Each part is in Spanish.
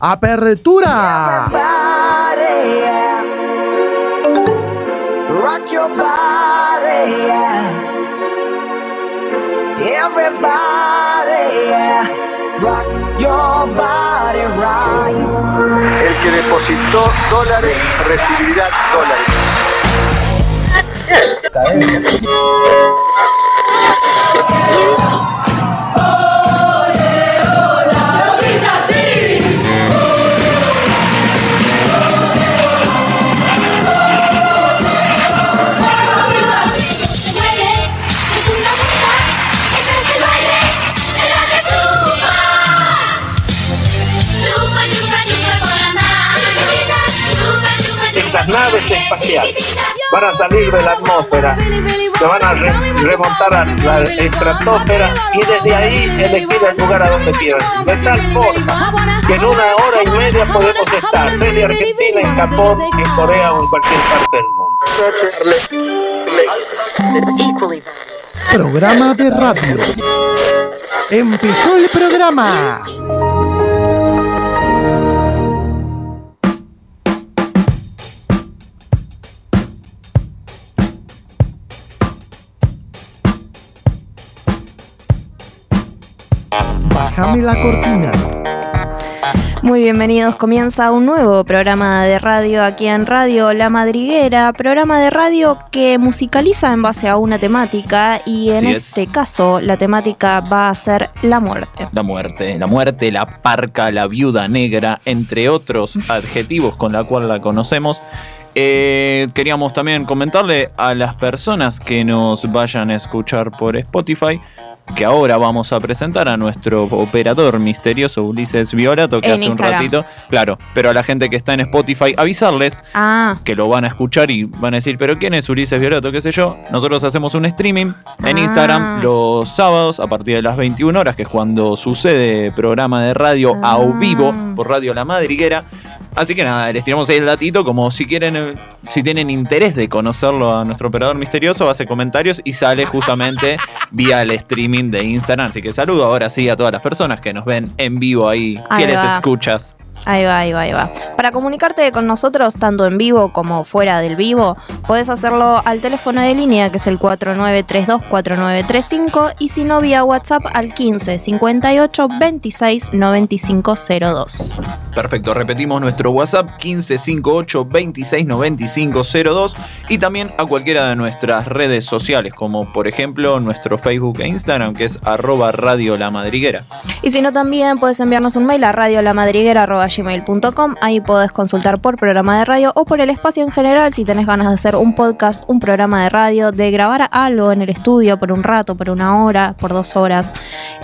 Apertura. Everybody, yeah. Rock your body, yeah. Everybody, yeah. Rock your body right. El que depositó dólares recibirá dólares. Naves espaciales van a salir de la atmósfera, se van a re- remontar a la estratosfera y desde ahí elegir el lugar a donde quieran. De tal forma que en una hora y media podemos estar desde Argentina, en Japón, en Corea o en cualquier parte del mundo. Programa de radio. Empezó el programa. Bájame la cortina. Muy bienvenidos, comienza un nuevo programa de radio aquí en Radio La Madriguera, programa de radio que musicaliza en base a una temática y en Así es. este caso la temática va a ser la muerte. La muerte, la muerte, la parca, la viuda negra, entre otros adjetivos con la cual la conocemos. Eh, queríamos también comentarle a las personas que nos vayan a escuchar por Spotify que ahora vamos a presentar a nuestro operador misterioso Ulises Violato que En hace Instagram. un ratito, claro, pero a la gente que está en Spotify avisarles Ah, que lo van a escuchar y van a decir, pero ¿quién es Ulises Violato? ¿Qué sé yo? Nosotros hacemos un streaming en Ah. Instagram los sábados a partir de las 21 horas, que es cuando sucede programa de radio a Ah. vivo por Radio La Madriguera. Así que nada, les tiramos ahí el datito, como si quieren, eh, si tienen interés de conocerlo a nuestro operador misterioso, hace comentarios y sale justamente vía el streaming de Instagram. Así que saludo ahora sí a todas las personas que nos ven en vivo ahí, Ahí fieles va. escuchas. Ahí va, ahí va, ahí va. Para comunicarte con nosotros, tanto en vivo como fuera del vivo, puedes hacerlo al teléfono de línea, que es el 4932-4935, y si no, vía WhatsApp al 15 58 26 95 02. Perfecto, repetimos nuestro WhatsApp 1558 269502 y también a cualquiera de nuestras redes sociales, como por ejemplo nuestro Facebook e Instagram, que es arroba Radio La Madriguera. Y si no, también puedes enviarnos un mail a radiolamadriguera.gmail.com. Ahí podés consultar por programa de radio o por el espacio en general si tenés ganas de hacer un podcast, un programa de radio, de grabar algo en el estudio por un rato, por una hora, por dos horas.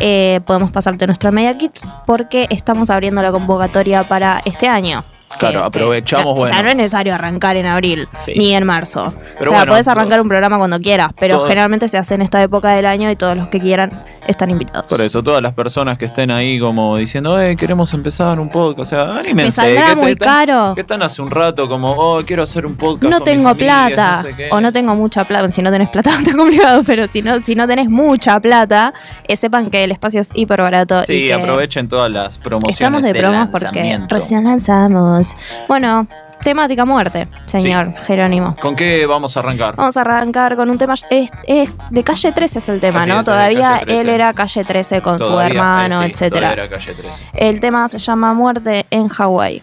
Eh, podemos pasarte nuestra media kit porque estamos abriendo la convocatoria para este año. Claro, Que- aprovechamos, O sea, bueno. no es necesario arrancar en abril Sí. ni en marzo. Pero o sea, bueno, podés arrancar un programa cuando quieras, pero todo- generalmente se hace en esta época del año y todos los que quieran están invitados. Por eso, todas las personas que estén ahí como diciendo, eh, queremos empezar un podcast, o sea, anímense. Me saldrá muy están- caro. Que están hace un rato como, oh, quiero hacer un podcast. no con mis tengo amigas, plata no sé qué". o no tengo mucha plata. Si no tenés plata, está complicado, pero si no, si no tenés mucha plata, eh, sepan que el espacio es hiper barato. y Sí, que aprovechen todas las promociones. Estamos de, promos porque recién lanzamos. Bueno, temática muerte, señor Jerónimo. ¿Con qué vamos a arrancar? Vamos a arrancar con un tema. Es, es de calle 13 es el tema, Así ¿no? es, Todavía Calle 13. él era calle 13 con su hermano, eh, sí, etcétera. era calle 13. El tema se llama Muerte en Hawái.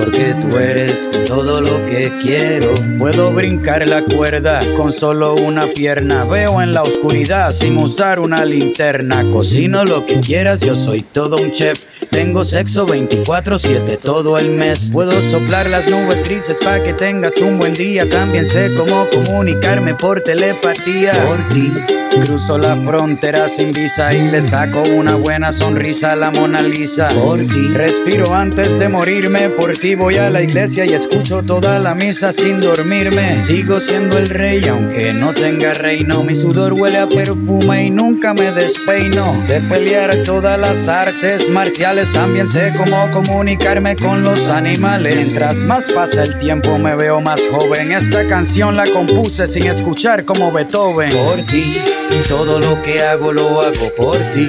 porque tú eres todo lo que quiero. Puedo brincar la cuerda con solo una pierna. Veo en la oscuridad sin usar una linterna. Cocino lo que quieras, yo soy todo un chef. Tengo sexo 24-7 todo el mes. Puedo soplar las nubes grises para que tengas un buen día. También sé cómo comunicarme por telepatía. Por ti. Cruzo la frontera sin visa y le saco una buena sonrisa a la Mona Lisa. Por ti. Respiro antes de morirme. Por ti voy a la iglesia y escucho toda la misa sin dormirme. Sigo siendo el rey aunque no tenga reino. Mi sudor huele a perfume y nunca me despeino. Sé pelear todas las artes marciales. También sé cómo comunicarme con los animales. Mientras más pasa el tiempo me veo más joven. Esta canción la compuse sin escuchar como Beethoven. Por ti. Todo lo que hago lo hago por ti.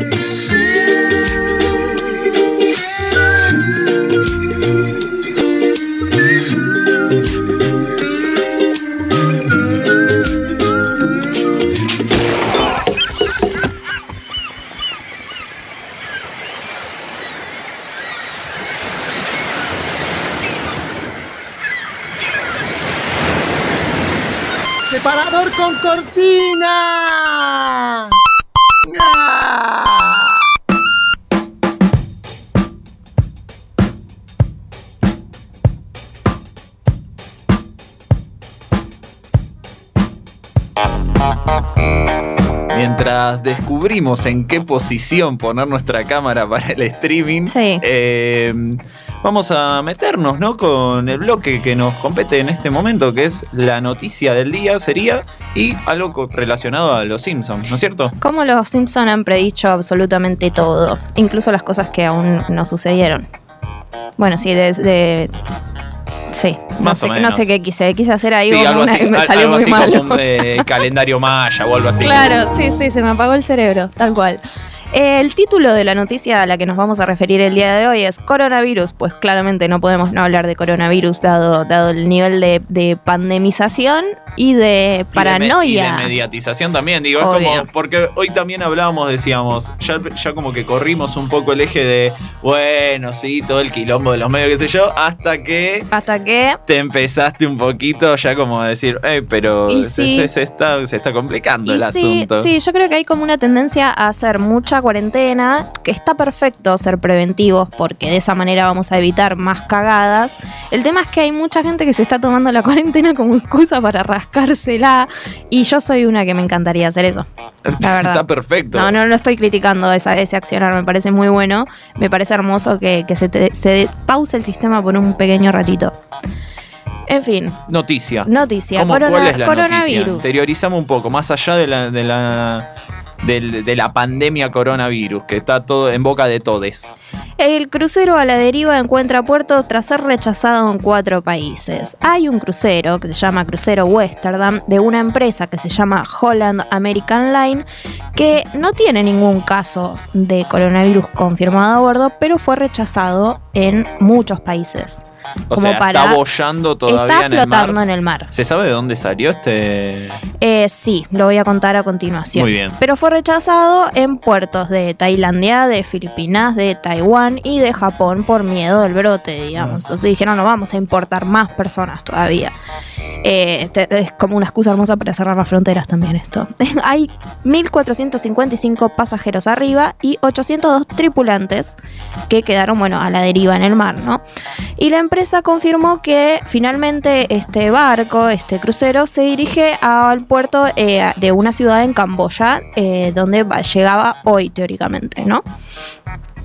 ¡Separador con cortina! ¡Ah! Mientras descubrimos en qué posición poner nuestra cámara para el streaming, Sí. eh, vamos a meternos ¿no? con el bloque que nos compete en este momento, que es la noticia del día, sería, y algo relacionado a los Simpsons, ¿no es cierto? Como los Simpson han predicho absolutamente todo, incluso las cosas que aún no sucedieron. Bueno, sí, de, de- sí, no Más sé, no sé qué quise, quise hacer ahí sí, algo así, me al- salió algo muy así mal. como un eh, calendario maya o algo así. Claro, sí, sí, se me apagó el cerebro, tal cual. Eh, El título de la noticia a la que nos vamos a referir el día de hoy es coronavirus. Pues claramente no podemos no hablar de coronavirus dado, dado el nivel de, de pandemización y de Y de me- paranoia. Y de, mediatización también, digo, es como, porque hoy también hablábamos, decíamos, ya, ya como que corrimos un poco el eje de, bueno, sí, todo el quilombo de los medios, qué sé yo, hasta que Hasta que te empezaste un poquito ya como a decir, "Ey, pero Y se, sí. se- se está, se está complicando el sí, asunto. sí, yo creo que hay como una tendencia a hacer mucha cuarentena, que está perfecto ser preventivos porque de esa manera vamos a evitar más cagadas. El tema es que hay mucha gente que se está tomando la cuarentena como excusa para rascársela y yo soy una que me encantaría hacer eso. La verdad. Está perfecto. No, no lo estoy criticando esa, ese accionar, me parece muy bueno. Me parece hermoso que, que se, te- se pause el sistema por un pequeño ratito. En fin, Noticia. noticia. ¿Cómo, corona- ¿Cuál es la noticia? coronavirus. Interiorizamos un poco, más allá de la, de la, del- de la pandemia coronavirus, que está todo en boca de todes. El crucero a la deriva encuentra puerto tras ser rechazado en cuatro países. Hay un crucero que se llama Crucero Westerdam de una empresa que se llama Holland American Line que no tiene ningún caso de coronavirus confirmado a bordo, pero fue rechazado en muchos países. O Como sea, para- está bollando todavía Está en el flotando mar. en el mar. ¿Se sabe de dónde salió este? Eh, sí, lo voy a contar a continuación. Muy bien. Pero fue rechazado en puertos de Tailandia, de Filipinas, de Taiwán y de Japón por miedo del brote, digamos. Entonces dijeron, no vamos a importar más personas todavía. Eh, este- es como una excusa hermosa para cerrar las fronteras también esto. Hay 1.455 pasajeros arriba y 802 tripulantes que quedaron, bueno, a la deriva en el mar, ¿no? Y la empresa confirmó que finalmente este barco, este crucero, se dirige al puerto eh, de una ciudad en Camboya, eh, donde llegaba hoy, teóricamente, ¿no?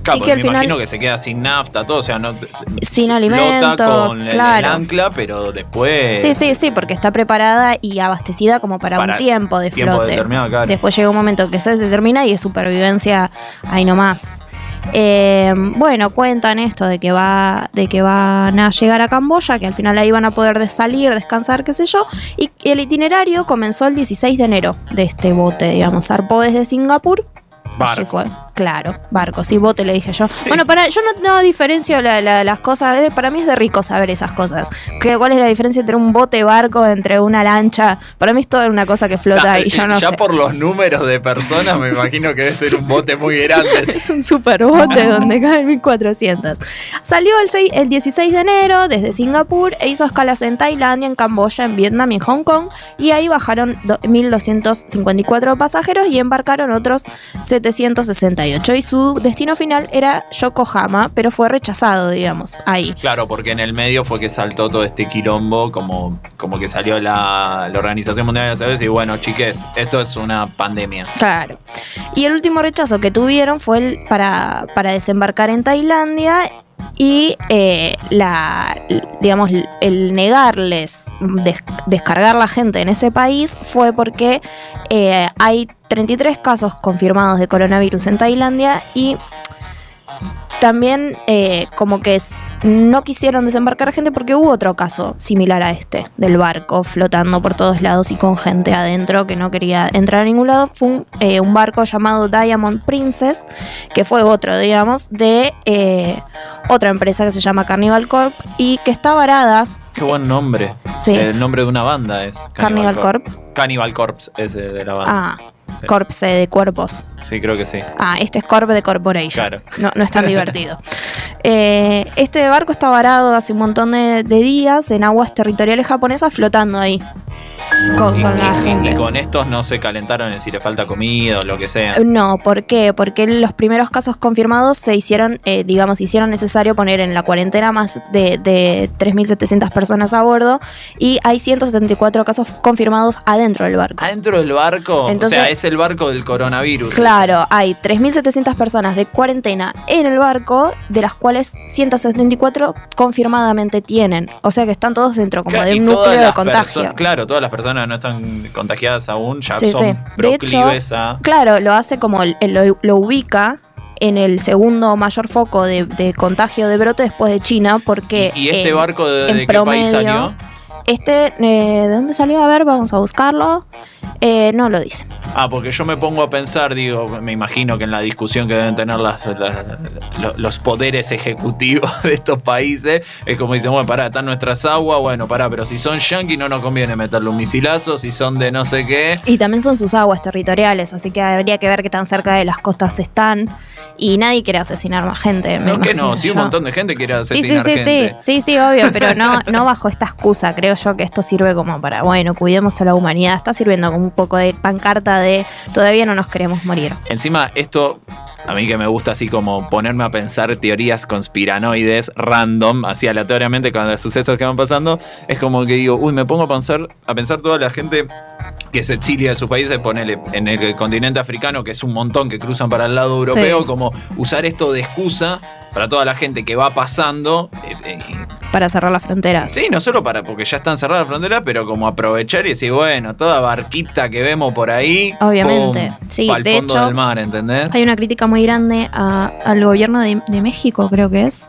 Claro, al me final- imagino que se queda sin nafta, todo, o sea, no Sin alimentos, con el- claro. el ancla, pero después Sí, sí, sí, porque está preparada y abastecida como para, Para un tiempo de tiempo flote. determinado, claro. Después llega un momento que se determina y es supervivencia ahí nomás. Eh, bueno, cuentan esto de que va, de que van a llegar a Camboya, que al final ahí van a poder de salir, descansar, qué sé yo. Y el itinerario comenzó el 16 de enero de este bote, digamos, zarpó desde Singapur. Allí fue, claro, barco, sí, bote le dije yo. Bueno, para, yo no, no diferencio la- la- las cosas, eh, para mí es de rico saber esas cosas. ¿Qué- ¿Cuál es la diferencia entre un bote barco, entre una lancha? Para mí es toda una cosa que flota Ta- y yo no ya sé. por los números de personas me imagino que debe ser un bote muy grande. Es un superbote donde caben 1400. Salió el, seis- el 16 de enero desde Singapur e hizo escalas en Tailandia, en Camboya, en Vietnam y en Hong Kong. Y ahí bajaron do- 1.254 pasajeros y embarcaron otros 768. Y su destino final era Yokohama, pero fue rechazado, digamos, ahí. Claro, porque en el medio fue que saltó todo este quilombo, como, como que salió la, la Organización Mundial de la Salud y bueno, chiques, esto es una pandemia. Claro. Y el último rechazo que tuvieron fue el para, para desembarcar en Tailandia y eh, la digamos el negarles des- descargar la gente en ese país fue porque eh, hay 33 casos confirmados de coronavirus en Tailandia y también eh, como que no quisieron desembarcar gente porque hubo otro caso similar a este, del barco flotando por todos lados y con gente adentro que no quería entrar a ningún lado. Fue un, eh, un barco llamado Diamond Princess, que fue otro, digamos, de eh, otra empresa que se llama Carnival Corp y que está varada. Qué buen nombre. Sí. El nombre de una banda es Carnival Corp. Cannibal Corpse es de, de la banda. Ah, Corpse de cuerpos. Sí, creo que sí. Ah, este es Corp de Corporation. Claro. No, no es tan divertido. Eh, este barco está varado hace un montón de, de días en aguas territoriales japonesas flotando ahí. Con, Y, con la y- con estos no se calentaron en si le falta comida o lo que sea. No, ¿por qué? Porque los primeros casos confirmados se hicieron, eh, digamos, hicieron necesario poner en la cuarentena más de, de 3.700 personas a bordo y hay 174 casos confirmados adentro del barco. Adentro del barco, Entonces- o sea, es el barco del coronavirus. Claro, hay 3.700 personas de cuarentena en el barco, de las cuales 174 confirmadamente tienen. O sea que están todos dentro como Claro, de un núcleo de contagio. Claro, todas las personas que no están contagiadas aún ya Sí, son sí. Hecho, proclives a. Claro, lo hace como lo, lo ubica en el segundo mayor foco de, de contagio de brote después de China, porque ¿Y este eh, barco de, qué país salió? Este, eh, ¿de dónde salió? A ver, vamos a buscarlo. Eh, no lo dice. Ah, porque yo me pongo a pensar, digo, me imagino que en la discusión que deben tener las, las- lo- los poderes ejecutivos de estos países, es como dicen, bueno, pará, están nuestras aguas, bueno, pará, pero si son yanquis no nos conviene meterle un misilazo, si son de no sé qué. Y también son sus aguas territoriales, así que habría que ver qué tan cerca de las costas están. Y nadie quiere asesinar más gente. No, que no, sí, un yo. montón de gente quiere Sí, sí, asesinar sí, sí, gente. sí, sí, obvio, pero no, no bajo esta excusa. Creo yo que esto sirve como para, bueno, cuidemos a la humanidad. Está sirviendo como un poco de pancarta de todavía no nos queremos morir. Encima, esto, a mí que me gusta así como ponerme a pensar teorías conspiranoides random, así aleatoriamente con los sucesos que van pasando, es como que digo, uy, me pongo a pensar, a pensar toda la gente que se exilia de sus países, ponele en el continente africano, que es un montón que cruzan para el lado europeo, Sí. como usar esto de excusa para toda la gente que va pasando. eh, eh, Para cerrar las fronteras. Sí, no solo para, porque ya están cerradas las fronteras, pero como aprovechar y decir, bueno, toda barquita que vemos por ahí, Obviamente. Sí, al de fondo hecho, del mar, ¿entendés? Hay una crítica muy grande a- al gobierno de, de México, creo que es.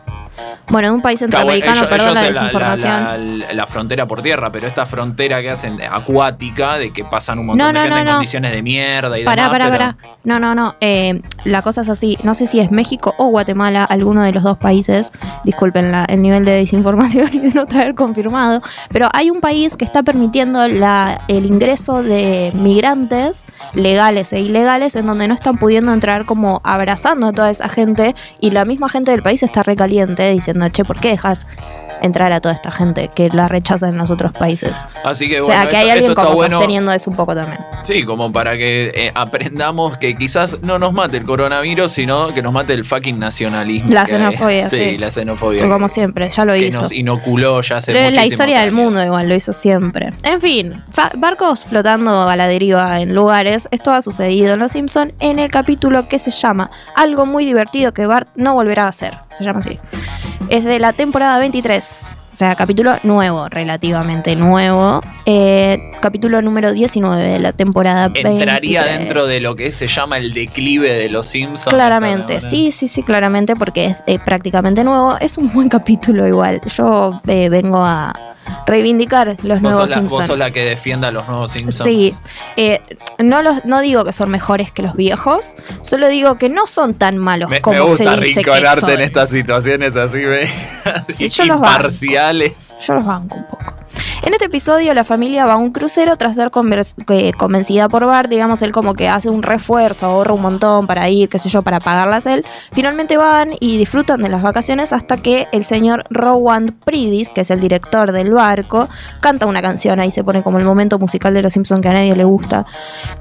Bueno, de un país centroamericano, ellos- perdón ellos la es desinformación. La, la- la frontera por tierra, pero esta frontera que hacen acuática, de que pasan un montón No, de no, gente no, en condiciones de mierda y Pará, demás. pará, pero- pará. No, no, no. eh, la cosa es así. No sé si es México o Guatemala, alguno de los dos países. Disculpen la- el nivel de desinformación y de no traer confirmado. Pero hay un país que está permitiendo el ingreso de migrantes legales e ilegales en donde no están pudiendo entrar como abrazando a toda esa gente. Y la misma gente del país está recaliente diciendo diciendo, che, ¿por qué dejas entrar a toda esta gente que la rechazan en los otros países? Así que o bueno, sea, que esto- hay alguien como bueno. sosteniendo eso un poco también. Sí, como para que eh, aprendamos que quizás no nos mate el coronavirus, sino que nos mate el fucking nacionalismo. La xenofobia, sí. sí. la xenofobia. Como siempre, ya lo que hizo. nos inoculó ya hace La- historia del mundo igual lo hizo siempre. En fin, barcos flotando a la deriva en lugares. Esto ha sucedido en Los Simpson en el capítulo que se llama Algo muy divertido que Bart no volverá a hacer. Se llama así. Es de la temporada 23. O sea, capítulo nuevo, relativamente nuevo. Eh, capítulo número 19 de la temporada 23. Entraría dentro de lo que se llama el declive de los Simpsons. Claramente, sí, sí, sí, claramente, porque es eh, prácticamente nuevo. Es un buen capítulo igual. Yo eh, vengo a reivindicar los Vos nuevos la, vos Simpsons. sos la que defienda a los nuevos Simpsons. Sí, eh, no, los, no digo que son mejores que los viejos, solo digo que no son tan malos Me, como me gusta se dice que son. en estas situaciones así, ¿ve? Sí, yo los banco. Yo los banco un poco. En este episodio la familia va a un crucero tras ser convencida por Bart, digamos, él como que hace un refuerzo, ahorra un montón para ir, qué sé yo, para pagarlas él. Finalmente van y disfrutan de las vacaciones hasta que el señor Rowan Pridis, que es el director del barco, canta una canción, ahí se pone como el momento musical de Los Simpsons que a nadie le gusta,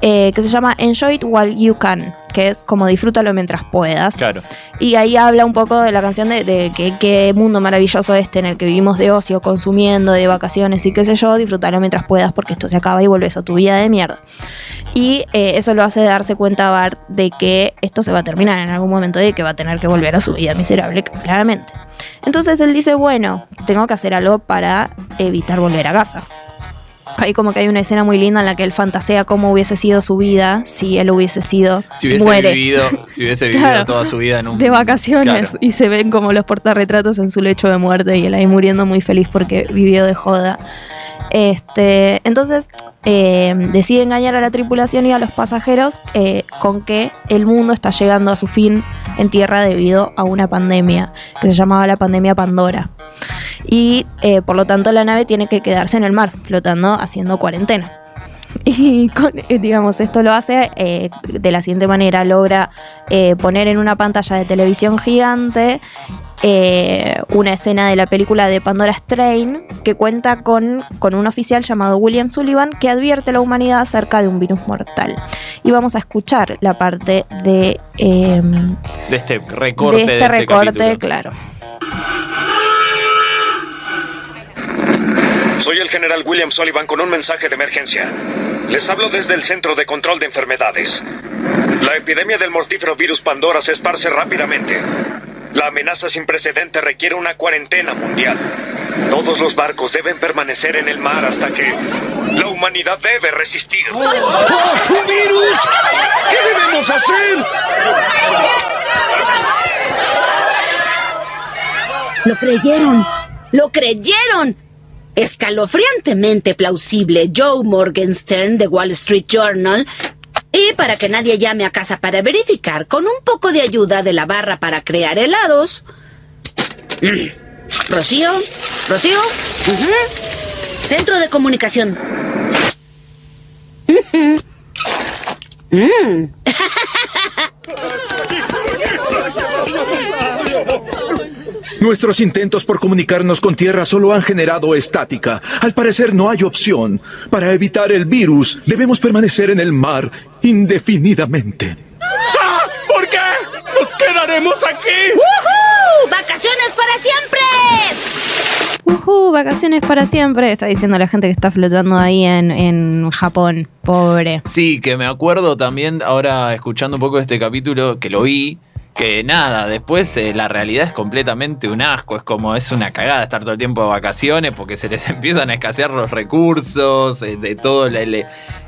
eh, que se llama Enjoy It While You Can, que es como disfrútalo mientras puedas. Claro. Y ahí habla un poco de la canción de, de que qué mundo maravilloso este en el que vivimos de ocio, consumiendo, de vacaciones y qué sé yo, disfrutarlo mientras puedas porque esto se acaba y vuelves a tu vida de mierda. Y eh, eso lo hace darse cuenta a Bart de que esto se va a terminar en algún momento y que va a tener que volver a su vida miserable, claramente. Entonces él dice, bueno, tengo que hacer algo para evitar volver a casa. Ahí como que hay una escena muy linda en la que él fantasea cómo hubiese sido su vida si él hubiese sido Si hubiese muere vivido, si hubiese vivido Claro. toda su vida en un de vacaciones Claro. y se ven como los portarretratos en su lecho de muerte y él ahí muriendo muy feliz porque vivió de joda. Este, entonces eh, decide engañar a la tripulación y a los pasajeros eh, con que el mundo está llegando a su fin en tierra debido a una pandemia que se llamaba la pandemia Pandora. Y eh, por lo tanto la nave tiene que quedarse en el mar, flotando, haciendo cuarentena. Y con, eh, digamos, esto lo hace eh, de la siguiente manera, logra eh, poner en una pantalla de televisión gigante eh, una escena de la película de Pandora Strain que cuenta con, con un oficial llamado William Sullivan que advierte a la humanidad acerca de un virus mortal. Y vamos a escuchar la parte de, de este recorte de de este recorte, capítulo. claro. Soy el general William Sullivan con un mensaje de emergencia. Les hablo desde el Centro de Control de Enfermedades. La epidemia del mortífero virus Pandora se esparce rápidamente. La amenaza sin precedente requiere una cuarentena mundial. Todos los barcos deben permanecer en el mar hasta que la humanidad debe resistir. ¡Oh, un virus! ¿Qué debemos hacer? Lo creyeron. Lo creyeron. Escalofriantemente plausible Joe Morgenstern de Wall Street Journal. Y para que nadie llame a casa para verificar, con un poco de ayuda de la barra para crear helados. Mm. Rocío, Rocío. Centro de comunicación. Mm. Nuestros intentos por comunicarnos con Tierra solo han generado estática. Al parecer no hay opción. Para evitar el virus, debemos permanecer en el mar indefinidamente. ¿Por qué? ¡Nos quedaremos aquí! ¡Woohoo! ¡Vacaciones para siempre! Ujú, vacaciones para siempre, está diciendo la gente que está flotando ahí en, en Japón. Pobre. Sí, que me acuerdo también, ahora escuchando un poco este capítulo, que lo vi, que nada, después eh, la realidad es completamente un asco, es como es una cagada estar todo el tiempo de vacaciones porque se les empiezan a escasear los recursos, eh, de todo el, el,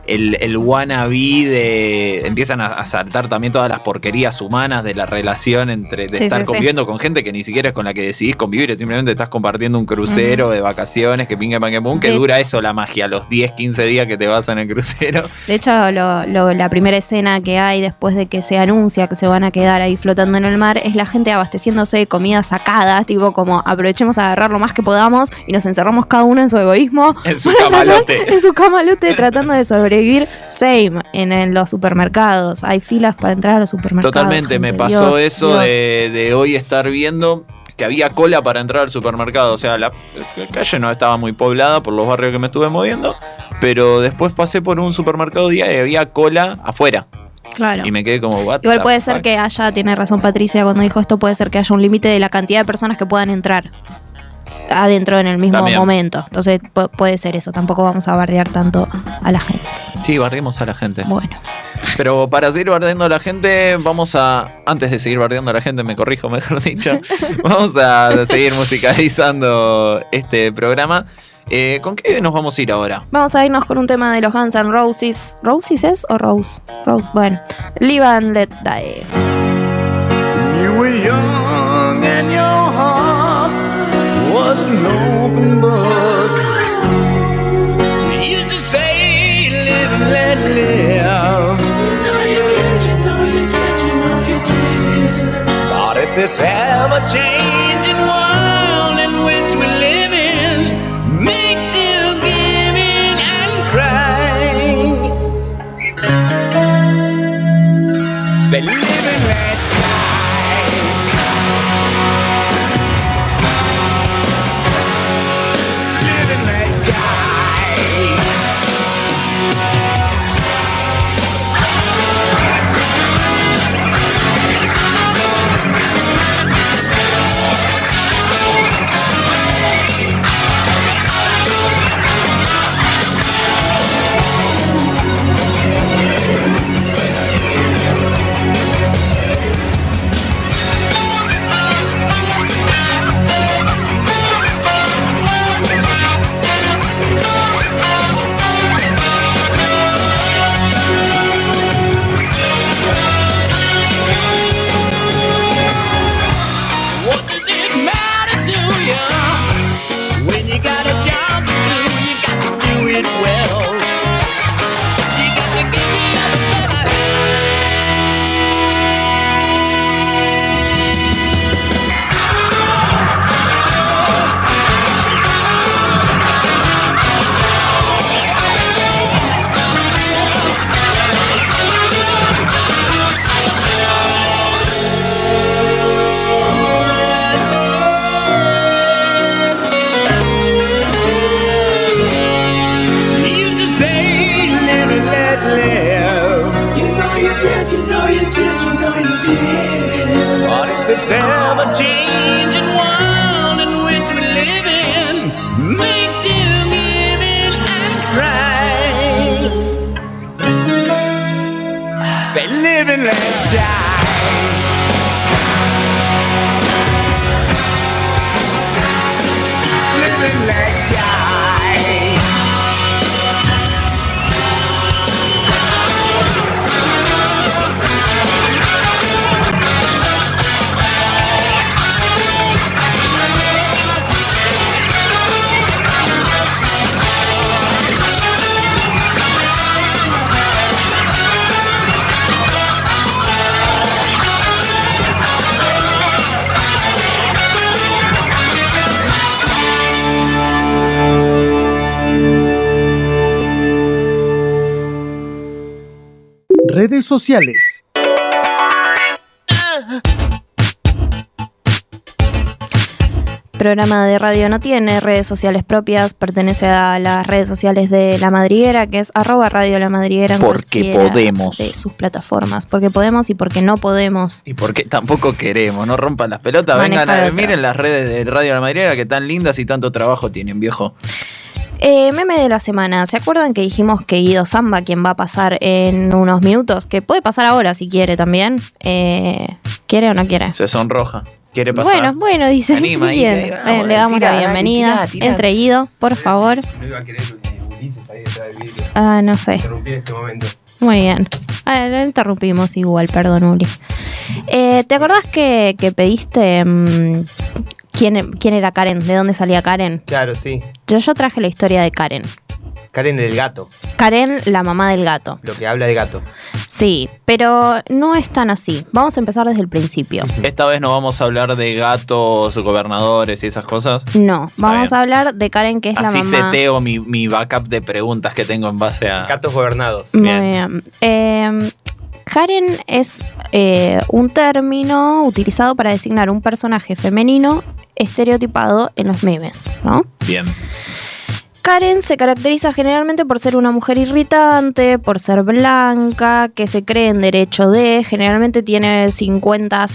el, el wannabe, de, empiezan a, a saltar también todas las porquerías humanas de la relación entre de Sí, estar sí, sí. conviviendo con gente que ni siquiera es con la que decidís convivir, simplemente estás compartiendo un crucero de vacaciones, que pinga pan que pum, que dura eso la magia, los 10, 15 días que te vas en el crucero. De hecho, lo- lo- la primera escena que hay después de que se anuncia que se van a quedar ahí flotando en el mar es la gente abasteciéndose de comida sacada, tipo como aprovechemos a agarrar lo más que podamos y nos encerramos cada uno en su egoísmo. En su camalote. en su camalote tratando de sobrevivir. Same en, en los supermercados. Hay filas para entrar a los supermercados. Totalmente, me pasó Dios, eso Dios. de, de hoy estar viendo que había cola para entrar al supermercado. O sea, la, la calle no estaba muy poblada por los barrios que me estuve moviendo. Pero después pasé por un supermercado día y había cola afuera. Claro. Y me quedé como, what Igual puede ser fuck? que haya, tiene razón Patricia cuando dijo esto, puede ser que haya un límite de la cantidad de personas que puedan entrar adentro en el mismo También. momento. Entonces pu- puede ser eso, tampoco vamos a bardear tanto a la gente. Sí, bardeemos a la gente. Bueno. Pero para seguir bardeando a la gente, vamos a. Antes de seguir bardeando a la gente, me corrijo, mejor dicho. vamos a seguir musicalizando este programa. Eh, ¿Con qué nos vamos a ir ahora? Vamos a irnos con un tema de los Guns N' Roses. ¿Roses es o Rose? Rose, bueno. Live and Let Die. You were young and your heart was an open book. You and let live. You know you did, you know you did, you know you did. But if this ever changing world in which we live in makes you give in and cry, say, sociales. Programa de radio no tiene redes sociales propias, pertenece a las redes sociales de La Madriguera, que es arroba radio La Madriguera. en Porque podemos. De sus plataformas. Porque podemos y porque no podemos. Y porque tampoco queremos, no rompan las pelotas. Manejar Vengan a miren las redes de Radio La Madriguera que tan lindas y tanto trabajo tienen, viejo. Eh, meme de la semana. ¿Se acuerdan que dijimos que Guido Zamba, quien va a pasar en unos minutos, que puede pasar ahora si quiere también? Eh, ¿Quiere o no quiere? Se sonroja. ¿Quiere pasar? Bueno, bueno, dice. Anima ahí, vamos, le damos tirá, la dale, bienvenida. Entre Guido, por favor. No iba a querer eh, Ulises ahí detrás del. Ah, no sé. Interrumpir este momento. Muy bien. Ah, lo interrumpimos igual, perdón, Uli. Eh, ¿Te acordás que, que pediste mm, quién, quién era Karen? ¿De dónde salía Karen? Claro, sí. Yo, yo traje la historia de Karen. Karen el gato, Karen, la mamá del gato. lo que habla de gato. Sí, pero no es tan así. Vamos a empezar desde el principio. Esta vez no vamos a hablar de gatos, gobernadores y esas cosas. No, vamos a hablar de Karen, que es Así la mamá. seteo mi, mi backup de preguntas que tengo en base a. Gatos gobernados. Muy bien. Eh, Karen es eh, un término utilizado para designar un personaje femenino estereotipado en los memes, ¿no? Bien. Karen se caracteriza generalmente por ser una mujer irritante, por ser blanca, que se cree en derecho de, generalmente tiene 50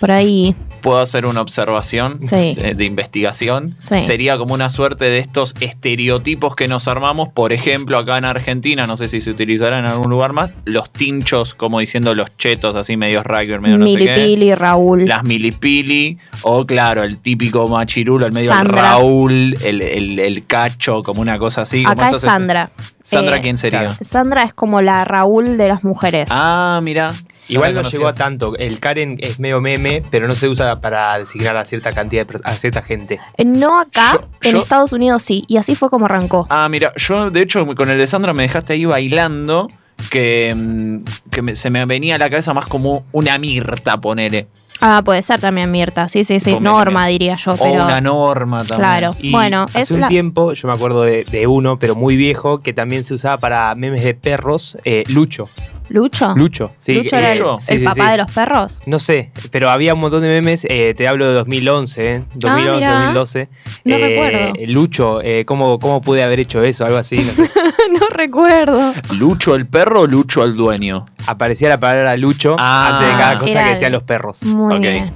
por ahí. ¿Puedo hacer una observación Sí. de, de investigación? Sí. Sería como una suerte de estos estereotipos que nos armamos. Por ejemplo, acá en Argentina, no sé si se utilizará en algún lugar más, los tinchos, como diciendo los chetos, así medios rugby, medio no sé qué. Milipili, Raúl. Las milipili, o claro, el típico machirulo, el medio Sandra. Raúl, el, el- el cacho, como una cosa así. como Acá esos es Sandra. ¿Sandra Eh, quién sería? Sandra es como la Raúl de las mujeres. Ah, mira. Igual No llegó a tanto. El Karen es medio meme, pero no se usa para designar a cierta cantidad de a cierta gente. Eh, No acá, en yo- Estados Unidos sí, y así fue como arrancó. Ah, mira, yo de hecho con el de Sandra me dejaste ahí bailando. Que, mm, que me- se me venía a la cabeza más como una Mirta, ponele. Ah, puede ser también Mirta, sí, sí, sí. Ponele. Norma diría yo, O pero... una norma también. Claro, Y bueno, hace es un la... tiempo, yo me acuerdo de, de uno, pero muy viejo, que también se usaba para memes de perros, eh, Lucho. ¿Lucho? Lucho, sí. ¿Lucho era el, sí, el sí, papá sí. de los perros? No sé, pero había un montón de memes, eh, te hablo de 2011, ¿eh? 2011, Ah, mirá. 2012. No Eh, recuerdo. Lucho, eh, ¿cómo, ¿cómo pude haber hecho eso? Algo así, no sé. no recuerdo. ¿Lucho el perro o Lucho el dueño? Aparecía la palabra Lucho Ah. antes de cada cosa Era que decían los perros. Muy Ok. bien.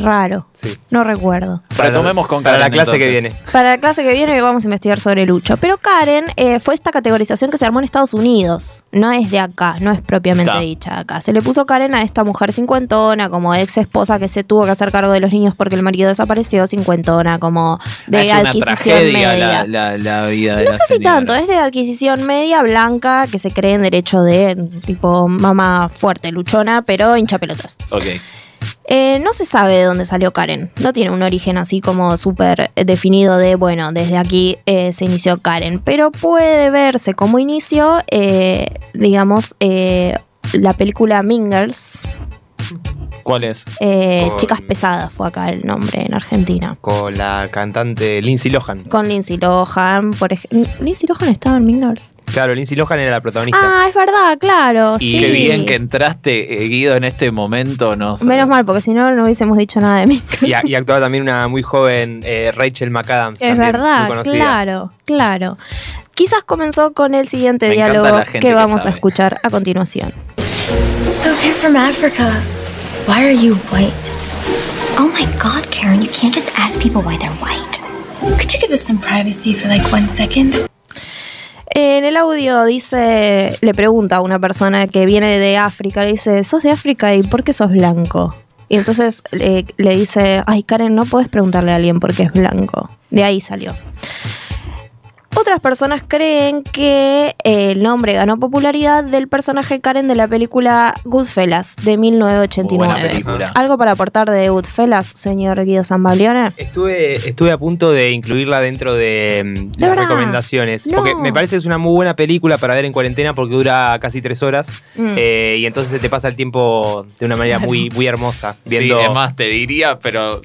Raro. Sí. No recuerdo. Para Retomemos con para la clase que viene. Para la clase que viene vamos a investigar sobre Lucho. Pero Karen eh, fue esta categorización que se armó en Estados Unidos. No es de acá, no es propiamente Ta. dicha acá. Se le puso Karen a esta mujer cincuentona, como ex esposa que se tuvo que hacer cargo de los niños porque el marido desapareció, cincuentona, como de es adquisición media. la, la- la vida de No la sé si señora. tanto, es de adquisición media blanca que se cree en derecho de tipo mamá fuerte, luchona, pero hincha pelotas. Ok. Eh, no se sabe de dónde salió Karen. No tiene un origen así como súper eh, definido de, bueno, desde aquí eh, se inició Karen. Pero puede verse como inicio, eh, digamos, eh, la película Mingers. ¿Cuál es? Eh, Con- Chicas Pesadas fue acá el nombre en Argentina. Con la cantante Lindsay Lohan. Con Lindsay Lohan, por ejemplo. ¿Lindsay Lohan estaba en Mingers? Claro, Lindsay Lohan era la protagonista. Ah, es verdad, claro. Y sí. qué bien que entraste, eh, Guido, en este momento. Nos, Menos mal, porque si no, no hubiésemos dicho nada de Mingers. Y, y actuaba también una muy joven eh, Rachel McAdams. Es también, muy verdad, conocida. claro, claro. Quizás comenzó con el siguiente Me diálogo que vamos a escuchar a continuación. So if you're from Africa, why are you white? Oh my god, Karen, you can't just ask people why they're white. Could you give us some privacy for like one second? En el audio dice, le pregunta a una persona que viene de África, le dice, ¿sos de África y por qué sos blanco? Y entonces le, le dice, ay Karen, no puedes preguntarle a alguien por qué es blanco. De ahí salió. Otras personas creen que eh, el nombre ganó popularidad del personaje Karen de la película Goodfellas de 1989. Buena película. ¿Algo para aportar de Goodfellas, señor Guido Zambalione? Estuve, estuve a punto de incluirla dentro de, mm, ¿De las verdad? recomendaciones. No. Porque me parece que es una muy buena película para ver en cuarentena porque dura casi tres horas. Mm. eh, y entonces se te pasa el tiempo de una manera muy, muy hermosa. Viendo, Sí, es más, te diría, pero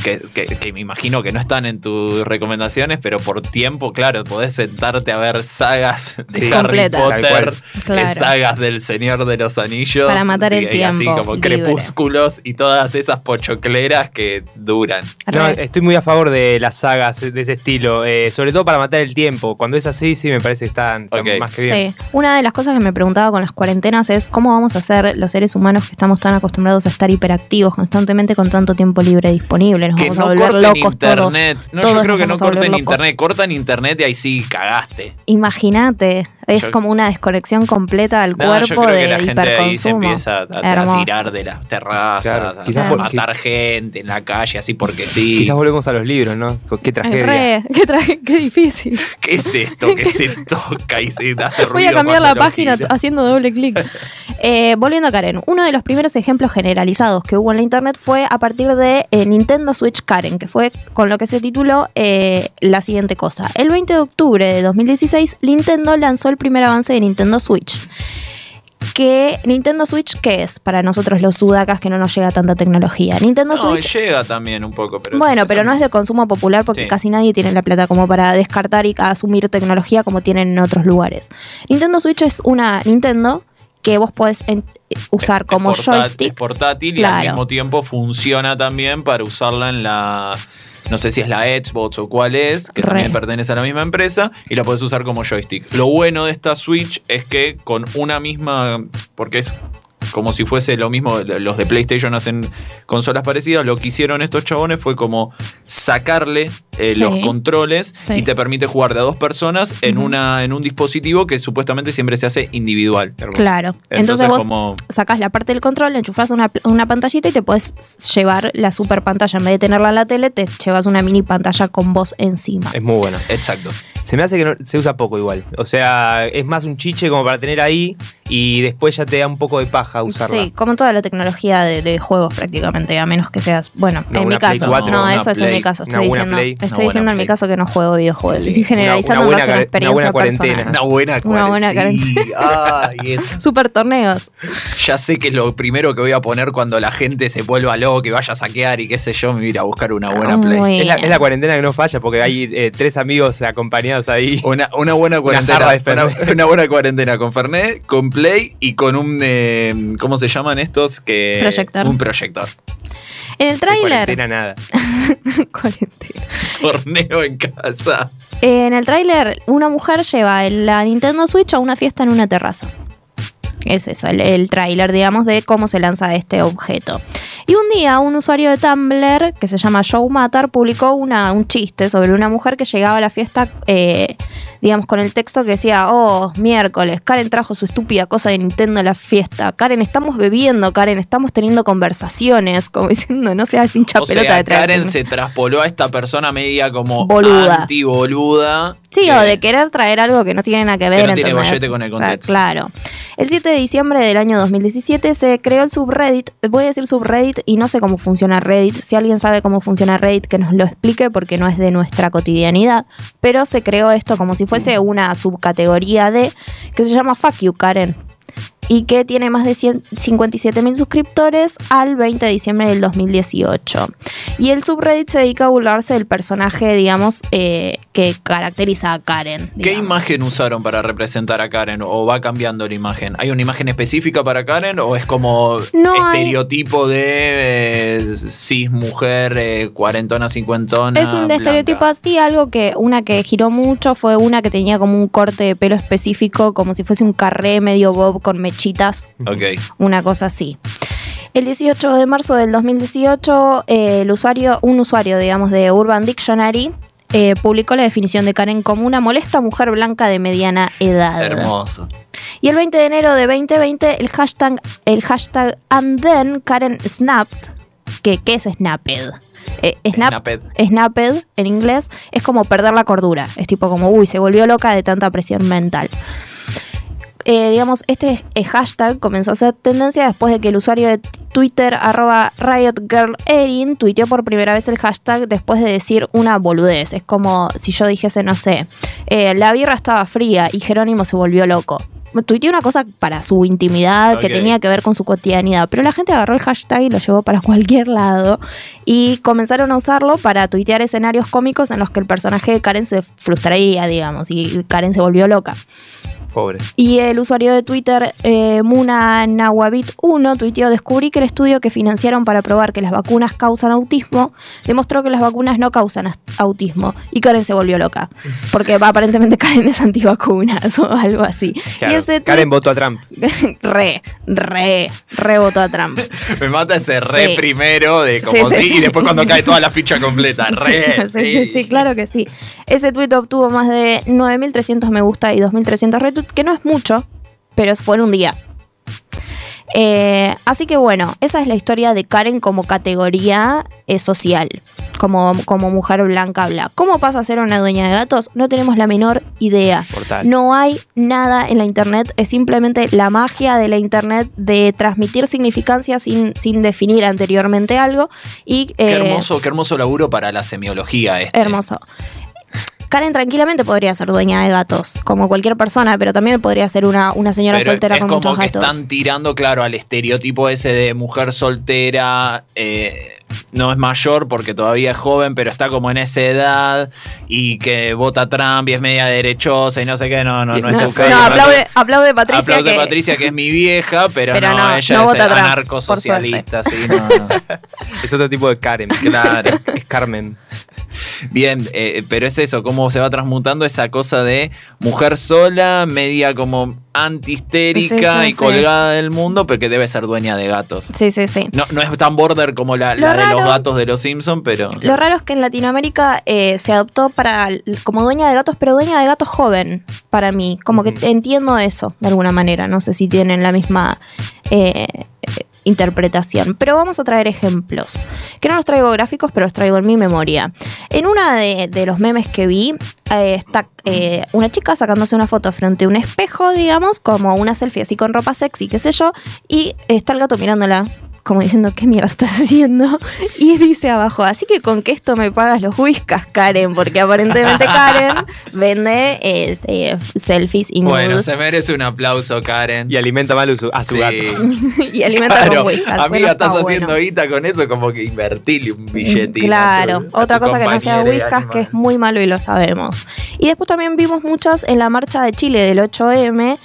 que, que- que me imagino que no están en tus recomendaciones, pero por tiempo, claro, podés sentarte a ver sagas de Sí. Harry. Potter. Claro. eh, sagas del Señor de los Anillos. Para matar el y- y Así como libre. crepúsculos y todas esas pochocleras que duran. No, estoy muy a favor de las sagas de ese estilo, eh, sobre todo para matar el tiempo. Cuando es así, sí me parece que están, más que bien. Sí, una de las cosas que me preguntaba con las cuarentenas es cómo vamos a hacer los seres humanos que estamos tan acostumbrados a estar hiperactivos constantemente con tanto tiempo libre disponible. Nos Que vamos no a volver corten locos internet. todos. No, Todos yo creo que no corten internet. Cortan internet y ahí sí cagaste. Imagínate, es Yo- como una desconexión completa del No, yo cuerpo creo de que la gente ahí se hiperconsumo. empieza a, tirar de las terrazas, Claro, a- quizás a por- matar gente en la calle, así porque sí. Quizás volvemos a los libros, ¿no? Qué tragedia. re, qué, traje- qué difícil. ¿Qué es esto que se toca y se hace ruido? Voy a cambiar la página gira? haciendo doble clic. Eh, volviendo a Karen, uno de los primeros ejemplos generalizados que hubo en la internet fue a partir de eh, Nintendo Switch Karen, que fue con lo que se tituló eh, la siguiente cosa. El 20 de octubre de 2016, Nintendo lanzó el primer avance de Nintendo Switch. Que Nintendo Switch, ¿qué es? Para nosotros los sudacas que no nos llega tanta tecnología. Nintendo No, Switch llega también un poco, pero. bueno, pero no es de consumo popular porque Sí. casi nadie tiene la plata como para descartar y asumir tecnología como tienen en otros lugares. Nintendo Switch es una Nintendo que vos podés en- usar como portá- joystick. es portátil y al mismo tiempo funciona también para usarla en la. No sé si es la Xbox o cuál es, que Re. también pertenece a la misma empresa, y la puedes usar como joystick. Lo bueno de esta Switch es que con una misma. Porque es como si fuese lo mismo, los de PlayStation hacen consolas parecidas, lo que hicieron estos chabones fue como sacarle eh, Sí. los controles Sí. y te permite jugar de a dos personas en, una, en un dispositivo que supuestamente siempre se hace individual. Claro. Entonces, Entonces, vos como sacás la parte del control, le enchufás una, una pantallita y te puedes llevar la super pantalla. En vez de tenerla en la tele, te llevas una mini pantalla con vos encima. Es muy bueno. Exacto. Se me hace que no- se usa poco igual. O sea, es más un chiche como para tener ahí y después ya te da un poco de paja usarla. Sí, como toda la tecnología de, de juegos prácticamente, a menos que seas, bueno, Una en mi caso, 4, no, una eso es en mi caso, una estoy diciendo, Play, una estoy diciendo en mi caso que no juego videojuegos, Sí, estoy generalizando una en buena una experiencia una buena cuarentena. personal. Una buena Una buena cuarentena. Sí, Super torneos. Ya sé que es lo primero que voy a poner cuando la gente se vuelva loco, que vaya a saquear y qué sé yo, me voy a ir a buscar una buena Muy play. Es la, bien. es la cuarentena que no falla porque hay eh, tres amigos acompañados ahí. Una, una buena cuarentena. de Fernet. Una, una buena cuarentena con Fernet, con Play y con un. eh, ¿Cómo se llaman estos? Que, Proyector. Un proyector. En el tráiler, cuarentena nada. Cuarentena. Torneo en casa. en el tráiler, una mujer lleva la Nintendo Switch a una fiesta en una terraza. Es eso, el, el tráiler, digamos, de cómo se lanza este objeto. Y un día un usuario de Tumblr, que se llama Joe Matter, publicó una, un chiste sobre una mujer que llegaba a la fiesta, eh, digamos, con el texto que decía, oh, miércoles, Karen trajo su estúpida cosa de Nintendo a la fiesta. Karen, estamos bebiendo, Karen, estamos teniendo conversaciones, como diciendo, no seas hincha O pelota sea, de Karen mí". se traspoló a esta persona media como Boluda. anti-boluda. Sí, que- o de querer traer algo que no tiene nada que ver. no tiene gollete con el O sea, contexto. claro. El 7 de diciembre del año 2017 se creó el subreddit. Voy a decir subreddit y no sé cómo funciona Reddit. Si alguien sabe cómo funciona Reddit, que nos lo explique porque no es de nuestra cotidianidad. Pero se creó esto como si fuese una subcategoría de que se llama Fuck You Karen. Y que tiene más de 57 mil suscriptores al 20 de diciembre del 2018. Y el subreddit se dedica a burlarse del personaje, digamos, eh, que caracteriza a Karen. ¿Qué imagen usaron para representar a Karen? ¿O va cambiando la imagen? ¿Hay una imagen específica para Karen? ¿O es como No hay- estereotipo de eh, cis mujer, eh, cuarentona, cincuentona? Es un blanca? estereotipo así, algo que una que giró mucho fue una que tenía como un corte de pelo específico, como si fuese un carré medio bob con Ok. una cosa así. El 18 de marzo del 2018, eh, el usuario, un usuario, digamos, de Urban Dictionary eh, publicó la definición de Karen como una molesta mujer blanca de mediana edad. Hermoso. Y el 20 de enero de 2020, el hashtag, el hashtag and then Karen snapped, que ¿qué es snapped? Eh, snap- Snapped. snapped en inglés es como perder la cordura. Es tipo como, uy, se volvió loca de tanta presión mental. Eh, digamos, este eh, hashtag comenzó a ser tendencia después de que el usuario de Twitter, arroba RiotGirlErin, tuiteó por primera vez el hashtag después de decir una boludez. Es como si yo dijese, no sé, eh, la birra estaba fría y Jerónimo se volvió loco. Tuiteó una cosa para su intimidad que tenía que ver con su cotidianidad, pero la gente agarró el hashtag y lo llevó para cualquier lado y comenzaron a usarlo para tuitear escenarios cómicos en los que el personaje de Karen se frustraría, digamos, y Karen se volvió loca. Pobre. Y el usuario de Twitter, eh, Muna Nawabit1, tuiteó, descubrí que el estudio que financiaron para probar que las vacunas causan autismo, demostró que las vacunas no causan autismo. Y Karen se volvió loca. Porque aparentemente Karen es antivacunas o algo así. Claro, Y ese Karen votó a Trump. re, re, re votó a Trump. Me mata ese re Sí. primero de como Sí, sí, sí, sí. y después cuando cae toda la ficha completa. Re. sí, sí, sí, claro que sí. Ese tweet obtuvo más de 9.300 me gusta y 2.300 retweets, que no es mucho, pero fue en un día. Eh, así que bueno, esa es la historia de Karen como categoría eh, social, como, como mujer blanca bla. ¿Cómo pasa a ser una dueña de gatos? No tenemos la menor idea. No hay nada en la internet, es simplemente la magia de la internet de transmitir significancia sin, sin definir anteriormente algo. Y, Qué eh, hermoso, qué hermoso laburo para la semiología este. Hermoso. Karen tranquilamente podría ser dueña de gatos, como cualquier persona, pero también podría ser una, una señora Pero soltera es con como muchos que gatos. están tirando, claro, al estereotipo ese de mujer soltera, eh, no es mayor porque todavía es joven, pero está como en esa edad y que vota Trump y es media derechosa y no sé qué, no, no, no, es No, tu caso, no, no aplaude, aplaude Patricia. Aplaude que- Patricia, que es mi vieja, pero, Pero no, no, ella no es anarcosocialista, sí, no, no. Es otro tipo de Karen. Claro. Es Carmen. Bien, eh, pero es eso, cómo se va transmutando esa cosa de mujer sola, media como antihistérica Sí, sí, y sí. colgada del mundo, pero que debe ser dueña de gatos. Sí, sí, sí. No, no es tan border como la, Lo la de los gatos de los Simpsons, pero. Lo raro es que en Latinoamérica eh, se adoptó para como dueña de gatos, pero dueña de gatos joven, para mí. Como que entiendo eso, de alguna manera. No sé si tienen la misma eh, interpretación. Pero vamos a traer ejemplos. Que no los traigo gráficos, pero los traigo en mi memoria. En una de, los memes que vi, eh, está eh, una chica sacándose una foto frente a un espejo, digamos, como una selfie así con ropa sexy, qué sé yo, y está el gato mirándola. Como diciendo, ¿qué mierda estás haciendo? Y dice abajo, así que con que esto me pagas los whiskas, Karen, porque aparentemente Karen vende eh, eh, selfies y Bueno, nudes se merece un aplauso, Karen. Y alimenta mal a su, a su Sí. gato. y alimenta Claro, con whiskas. amiga, Bueno, está estás bueno. haciendo guita con eso, como que invertirle un billetito. Claro, a tu- a otra tu cosa que no sea whiskas, que es muy malo y lo sabemos. Y después también vimos muchas en la marcha de Chile del 8M,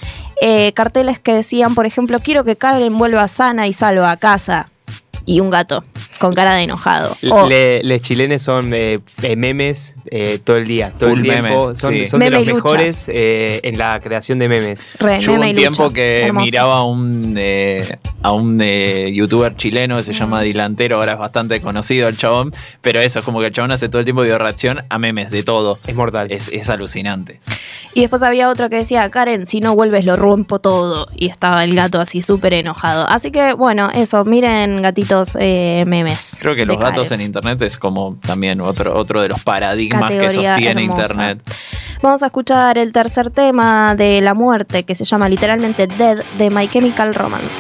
eh, carteles que decían, por ejemplo, quiero que Karen vuelva sana y salva a casa. Y un gato con cara de enojado. O- Le- les chilenes son eh, memes eh, todo el día, todo Full el tiempo. memes, son sí. son de los mejores eh, en la creación de memes. Re, Yo hubo meme un tiempo lucha. que Hermoso. miraba a un, eh, a un eh, youtuber chileno que se llama Dilantero, ahora es bastante conocido el chabón, pero eso es como que el chabón hace todo el tiempo de reacción a memes de todo. Es mortal. Es, es alucinante. Y después había otro que decía, Karen, si no vuelves lo rompo todo. Y estaba el gato así súper enojado. Así que bueno, eso, miren gatitos eh, Creo que de los datos en internet es como también otro, otro de los paradigmas que sostiene hermosa. internet. Vamos a escuchar el tercer tema de la muerte que se llama literalmente Dead de My Chemical Romance.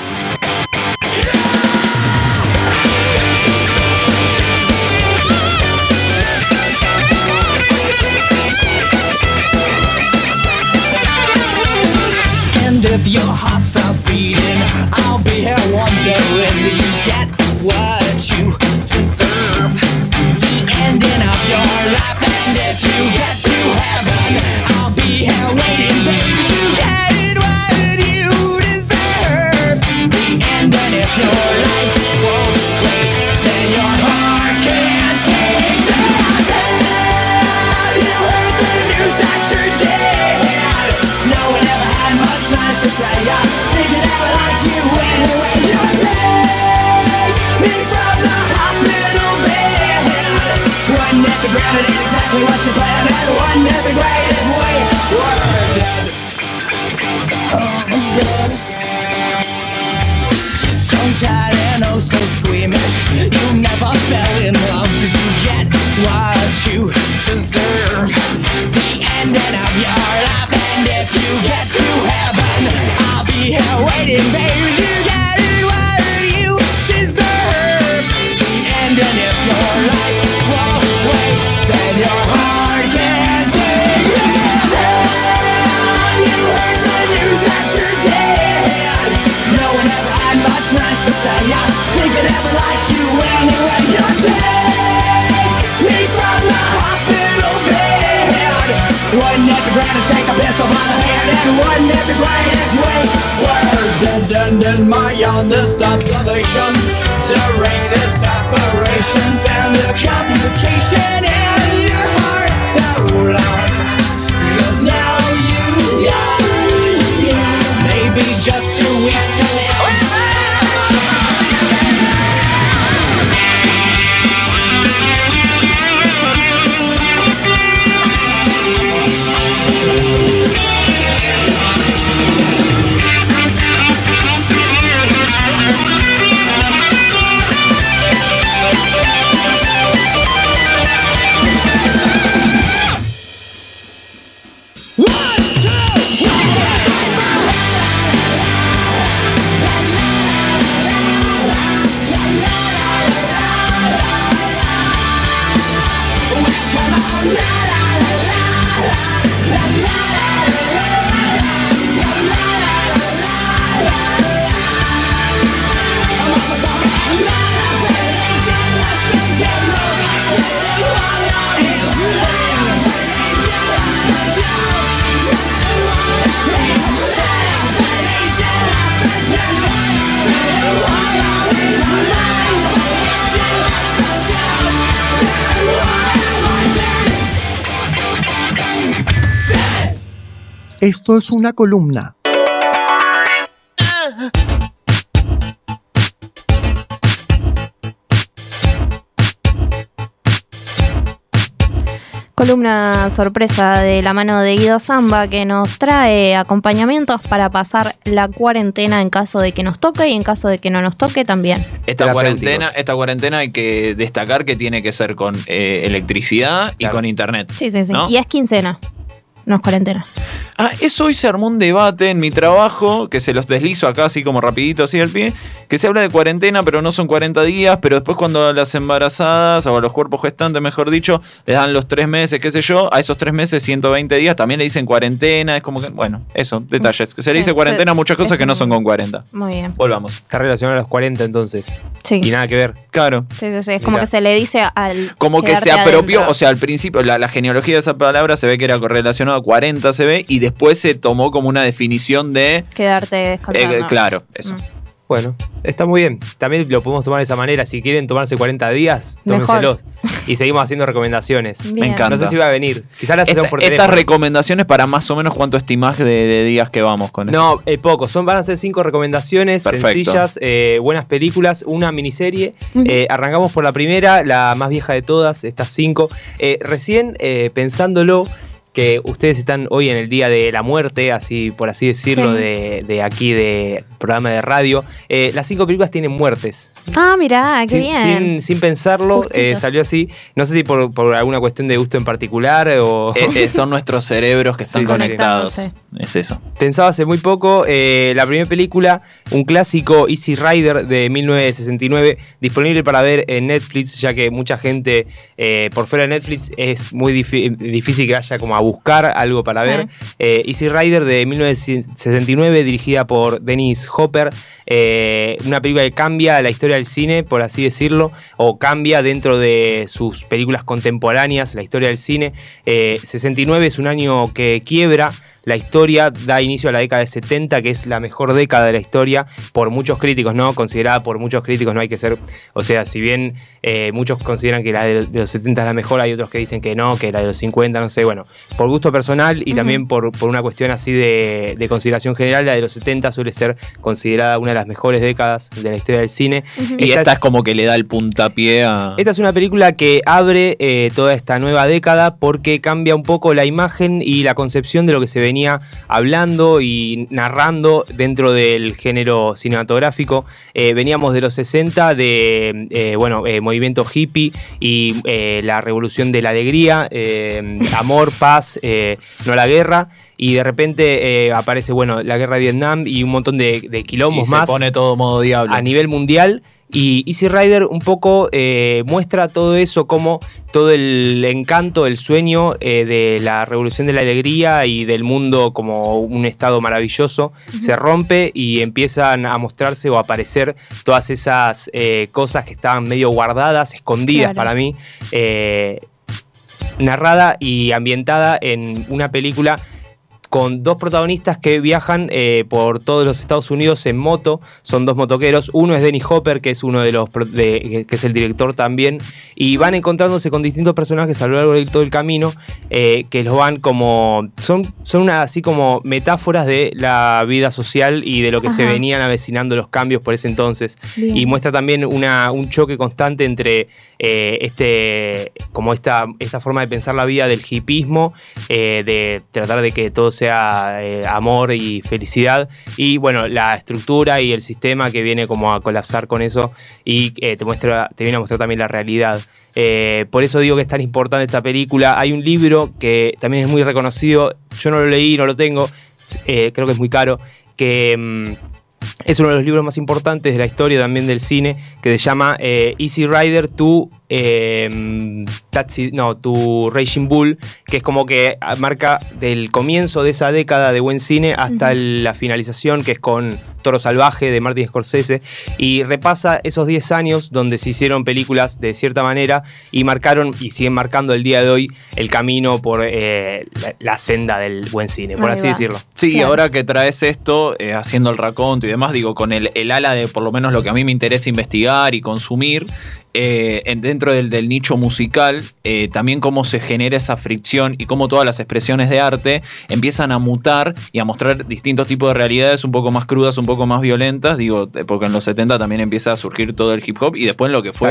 And if your heart exactly what you planned. And one at the grave if we were dead. Oh, dead. Tongue-tied and oh so squeamish You never fell in love Did you get what you deserve? The ending of your life And if you get to heaven I'll be here waiting, baby to say. I think it ever liked you anyway. You take me from the hospital bed. One at the ground and take a pistol by the hand, and one at the grave if we were dead. And in my honest observation, during this operation, Esto es una columna. Columna sorpresa de la mano de Guido Zamba que nos trae acompañamientos para pasar la cuarentena en caso de que nos toque y en caso de que no nos toque también. Esta cuarentena, esta cuarentena hay que destacar que tiene que ser con eh, electricidad y con internet. Sí, sí, sí. ¿no? Y es quincena, no es cuarentena. Ah, eso hoy se armó un debate en mi trabajo, que se los deslizo acá así como rapidito, así al pie, que se habla de cuarentena, pero no son 40 días, pero después cuando a las embarazadas o a los cuerpos gestantes, mejor dicho, les dan los tres meses, qué sé yo, a esos tres meses, 120 días, también le dicen cuarentena, es como que, bueno, eso, detalles. Se le Sí, dice cuarentena a sí, muchas cosas que no son con 40. Muy bien. Volvamos. Está relacionado a los 40 entonces. Sí. Y nada que ver. Claro. Sí, sí, sí. Es como Mira. que se le dice al. Como que se apropió, adentro. o sea, al principio la, la genealogía de esa palabra se ve que era correlacionada a 40 se ve y después se tomó como una definición de... Quedarte descansando. eh, claro, eso. Bueno, está muy bien. También lo podemos tomar de esa manera. Si quieren tomarse 40 días, Mejor. tómenselos. Y seguimos haciendo recomendaciones. Bien. Me encanta. No sé si va a venir. Quizás las Esta- hacemos por estas teléfono. recomendaciones para más o menos cuánto estimás de, de días que vamos con esto. No, eh, poco. Son, van a ser cinco recomendaciones Perfecto. sencillas, eh, buenas películas, una miniserie. Eh, arrancamos por la primera, la más vieja de todas, estas cinco. Eh, recién eh, pensándolo, que ustedes están hoy en el día de la muerte, así por así decirlo, Sí. de, de aquí de programa de radio. eh, las cinco películas tienen muertes. Ah, mirá, qué sin, bien. sin- sin pensarlo, eh, salió así. No sé si por, por alguna cuestión de gusto en particular o. Eh, eh, son nuestros cerebros que están Sí, conectados. Es eso. Pensaba hace muy poco eh, la primera película, un clásico Easy Rider de 1969, disponible para ver en Netflix, ya que mucha gente eh, por fuera de Netflix es muy difícil que vaya como a buscar algo para ver. Eh, Easy Rider de 1969, dirigida por Dennis Hopper, eh, una película que cambia la historia del cine, por así decirlo, o cambia dentro de sus películas contemporáneas la historia del cine. Eh, 69 es un año que quiebra la historia da inicio a la década de 70, que es la mejor década de la historia, por muchos críticos, ¿no? Considerada por muchos críticos, no hay que ser. O sea, si bien eh, muchos consideran que la de, los 70 es la mejor, hay otros que dicen que no, que la de los 50, no sé. Bueno, por gusto personal y también por, por una cuestión así de, de consideración general, la de los 70 suele ser considerada una de las mejores décadas de la historia del cine. Y esta es como que le da el puntapié a. Esta es una película que abre eh, toda esta nueva década porque cambia un poco la imagen y la concepción de lo que se venía hablando y narrando dentro del género cinematográfico. Eh, veníamos de los 60 de eh, bueno, eh, movimiento hippie y la revolución de la alegría, amor, paz, no la guerra. Y de repente eh, aparece bueno, la guerra de Vietnam y un montón de, de y quilombos se más pone todo modo diablo. a nivel mundial. Y Easy Rider un poco eh, muestra todo eso como todo el encanto, el sueño eh, de la revolución de la alegría y del mundo como un estado maravilloso se rompe y empiezan a mostrarse o a aparecer todas esas eh, cosas que estaban medio guardadas, escondidas Claro. para mí, narrada y ambientada en una película con dos protagonistas que viajan eh, por todos los Estados Unidos en moto. Son dos motoqueros. Uno es Dennis Hopper, que es uno de los de- que es el director también. Y van encontrándose con distintos personajes a lo largo de todo el camino. eh, que los van como. Son, son una, así como metáforas de la vida social y de lo que se venían avecinando los cambios por ese entonces. Bien. Y muestra también una, un choque constante entre eh, este, como esta, esta forma de pensar la vida del hipismo, eh, de tratar de que todo eh, amor y felicidad, y bueno, la estructura y el sistema que viene como a colapsar con eso y eh, te muestra, te viene a mostrar también la realidad. Eh, por eso digo que es tan importante esta película. Hay un libro que también es muy reconocido, yo no lo leí, no lo tengo, creo que es muy caro, que... mm, es uno de los libros más importantes de la historia también del cine, que se llama Easy Rider to, eh, Taxi, no, to Raging Bull, que es como que marca del comienzo de esa década de buen cine hasta la finalización, que es con Toro Salvaje de Martin Scorsese, y repasa esos 10 años donde se hicieron películas de cierta manera y marcaron y siguen marcando el día de hoy el camino por eh, la, la senda del buen cine, por Ahí así va. decirlo. Sí, ahora que traes esto, eh, haciendo el raconto y demás, digo, con el, el ala de por lo menos lo que a mí me interesa investigar y consumir, eh, en- dentro del, del nicho musical, eh, también cómo se genera esa fricción y cómo todas las expresiones de arte empiezan a mutar y a mostrar distintos tipos de realidades un poco más crudas, un poco más violentas, digo, porque en los 70 también empieza a surgir todo el hip hop y después lo que fue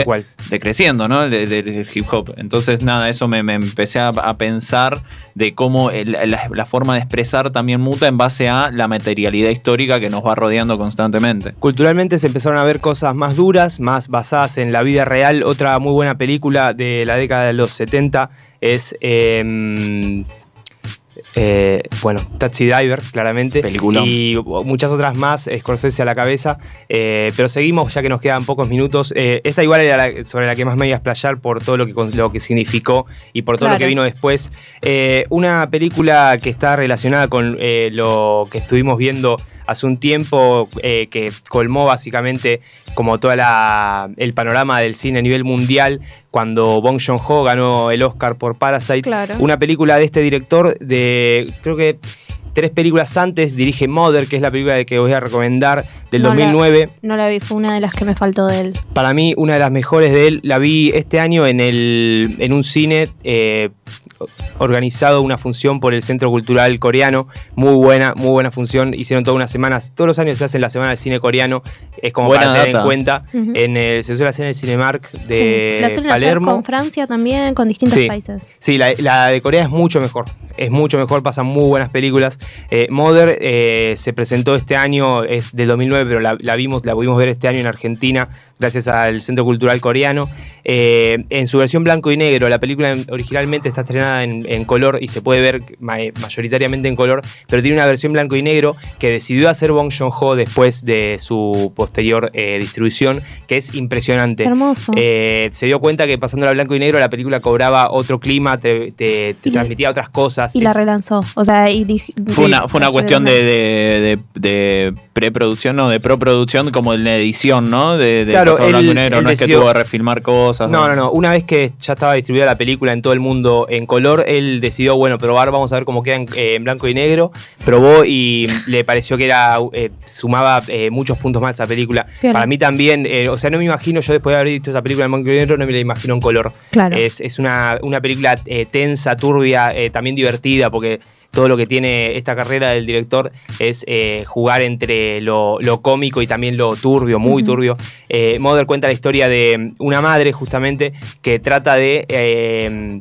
decreciendo, ¿no? Del, del hip hop. Entonces, nada, eso me, me empecé a, a pensar de cómo el- la, la forma de expresar también muta en base a la materialidad histórica que nos va rodeando constantemente. Culturalmente se empezaron a ver cosas más duras, más basadas en la vida real. Otra muy buena película de la década de los 70 es, eh, eh, bueno, Taxi Driver, claramente. Peliculón. Y muchas otras más, Scorsese a la cabeza. Eh, pero seguimos, ya que nos quedan pocos minutos. Eh, esta igual era la- sobre la que más me iba a explayar por todo lo que, lo que significó y por todo lo que vino después. Eh, una película que está relacionada con eh, lo que estuvimos viendo hace un tiempo, eh, que colmó básicamente como todo el panorama del cine a nivel mundial, cuando Bong Joon-ho ganó el Oscar por Parasite. Claro. Una película de este director de, creo que tres películas antes, dirige Mother, que es la película de que voy a recomendar, del No la- 2009. No la vi, fue una de las que me faltó de él. Para mí, una de las mejores de él, la vi este año en, el, en un cine eh, organizado, una función por el Centro Cultural Coreano. Muy buena, muy buena función. Hicieron todas unas semanas, todos los años se hacen la semana del cine coreano. Es como Buena para tener en data. cuenta. En el- se suele hacer en el Cinemark de sí. La suelen hacer Palermo. con Francia también, con distintos Sí. países. Sí, la, la de Corea es mucho mejor. Es mucho mejor, pasan muy buenas películas. Eh, eh, se presentó este año, es del 2009, pero la vimos, la pudimos ver este año en Argentina, gracias al Centro Cultural Coreano. Eh, en su versión blanco y negro, la película originalmente está estrenada en, en color y se puede ver ma- mayoritariamente en color, pero tiene una versión blanco y negro que decidió hacer Bong Joon-ho después de su posterior eh, distribución, que es impresionante. Hermoso. Eh, se dio cuenta que pasando a blanco y negro la película cobraba otro clima, te, te- te Y- transmitía otras cosas. Y la relanzó. O sea, y Fue sí, una, fue una cuestión de, de, de- de preproducción, no, de proproducción, como en la edición, ¿no? De, de Claro, pasar blanco y negro, no es que tuvo que refilmar cosas. No, no, no. Una vez que ya estaba distribuida la película en todo el mundo en color, él decidió, bueno, probar, vamos a ver cómo queda en, eh, en blanco y negro. Probó y le pareció que era eh, sumaba eh, muchos puntos más a esa película. Para mí también, eh, o sea, no me imagino, yo después de haber visto esa película en blanco y negro, no me la imagino en color. Claro. Es, es una, una película eh, tensa, turbia, eh, también divertida, porque todo lo que tiene esta carrera del director es eh, jugar entre lo, lo cómico y también lo turbio, muy turbio. Eh, Mother cuenta la historia de una madre, justamente, que trata de. eh,